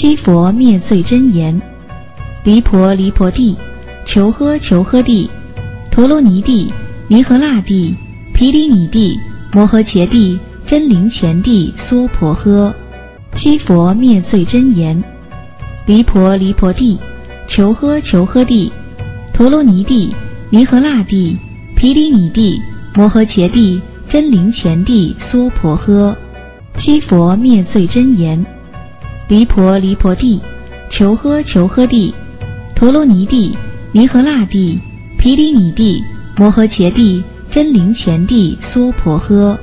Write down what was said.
七佛灭罪真言：离婆离婆地，求诃求诃地，陀罗尼地，尼和那地，毗梨尼地，摩诃伽地，真灵前地，娑婆诃。七佛灭罪真言：离婆离婆地，求诃求诃地，陀罗尼地，尼和那地，毗梨尼地，摩诃伽地，真灵前地，娑婆诃。七佛灭罪真言：离婆离婆地，求诃求诃地，陀罗尼地，尼和那地，毗梨尼地，摩诃伽帝，真灵前帝，娑婆诃。